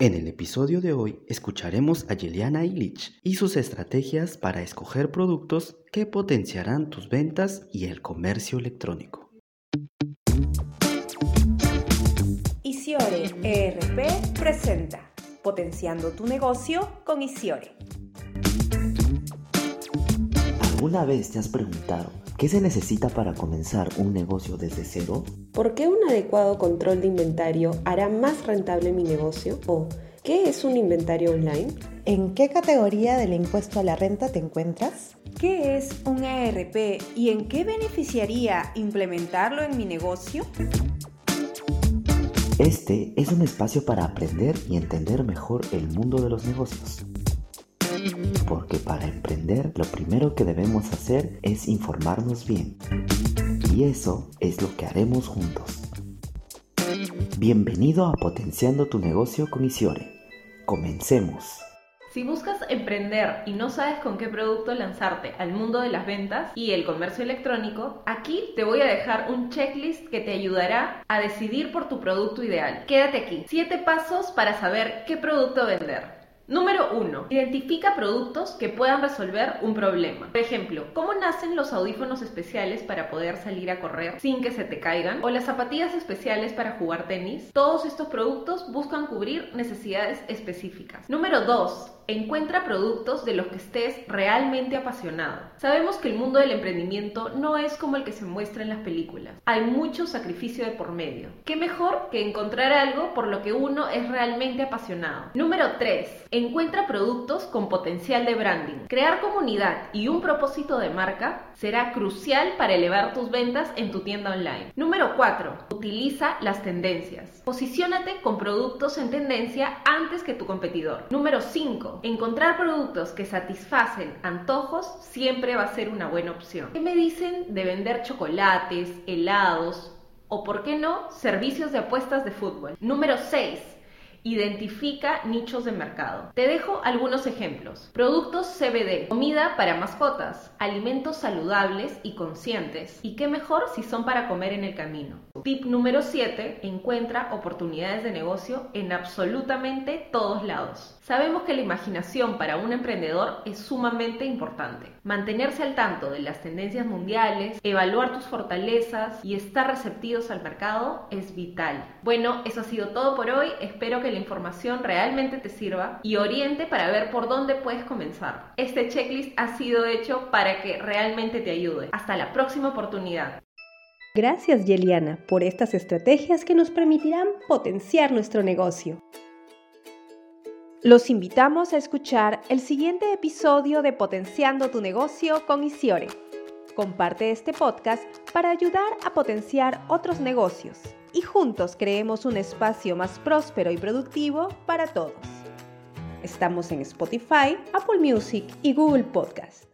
En el episodio de hoy escucharemos a Yeliana Illich y sus estrategias para escoger productos que potenciarán tus ventas y el comercio electrónico. Isiore ERP presenta Potenciando tu negocio con Isiore. ¿Alguna vez te has preguntado qué se necesita para comenzar un negocio desde cero? ¿Por qué un adecuado control de inventario hará más rentable mi negocio? ¿O qué es un inventario online? ¿En qué categoría del impuesto a la renta te encuentras? ¿Qué es un ERP y en qué beneficiaría implementarlo en mi negocio? Este es un espacio para aprender y entender mejor el mundo de los negocios. Porque para emprender lo primero que debemos hacer es informarnos bien. Y eso es lo que haremos juntos. Bienvenido a Potenciando tu negocio con Isiore. Comencemos. Si buscas emprender y no sabes con qué producto lanzarte al mundo de las ventas y el comercio electrónico, aquí te voy a dejar un checklist que te ayudará a decidir por tu producto ideal. Quédate aquí. 7 pasos para saber qué producto vender. Número 1. Identifica productos que puedan resolver un problema. Por ejemplo, ¿cómo nacen los audífonos especiales para poder salir a correr sin que se te caigan? ¿O las zapatillas especiales para jugar tenis? Todos estos productos buscan cubrir necesidades específicas. Número 2. Encuentra productos de los que estés realmente apasionado. Sabemos que el mundo del emprendimiento no es como el que se muestra en las películas. Hay mucho sacrificio de por medio. ¿Qué mejor que encontrar algo por lo que uno es realmente apasionado? Número 3. Encuentra productos con potencial de branding. Crear comunidad y un propósito de marca será crucial para elevar tus ventas en tu tienda online. Número 4. Utiliza las tendencias. Posiciónate con productos en tendencia antes que tu competidor. Número 5. Encontrar productos que satisfacen antojos siempre va a ser una buena opción. ¿Qué me dicen de vender chocolates, helados o, por qué no, servicios de apuestas de fútbol? Número 6 Identifica nichos de mercado. Te dejo algunos ejemplos. Productos CBD, comida para mascotas, alimentos saludables y conscientes. Y qué mejor si son para comer en el camino. Tip número 7. Encuentra oportunidades de negocio en absolutamente todos lados. Sabemos que la imaginación para un emprendedor es sumamente importante. Mantenerse al tanto de las tendencias mundiales, evaluar tus fortalezas y estar receptivos al mercado es vital. Bueno, eso ha sido todo por hoy. Espero que la información realmente te sirva y oriente para ver por dónde puedes comenzar. Este checklist ha sido hecho para que realmente te ayude. Hasta la próxima oportunidad. Gracias Yeliana por estas estrategias que nos permitirán potenciar nuestro negocio. Los invitamos a escuchar el siguiente episodio de Potenciando tu negocio con Isiore. Comparte este podcast para ayudar a potenciar otros negocios y juntos creemos un espacio más próspero y productivo para todos. Estamos en Spotify, Apple Music y Google Podcast.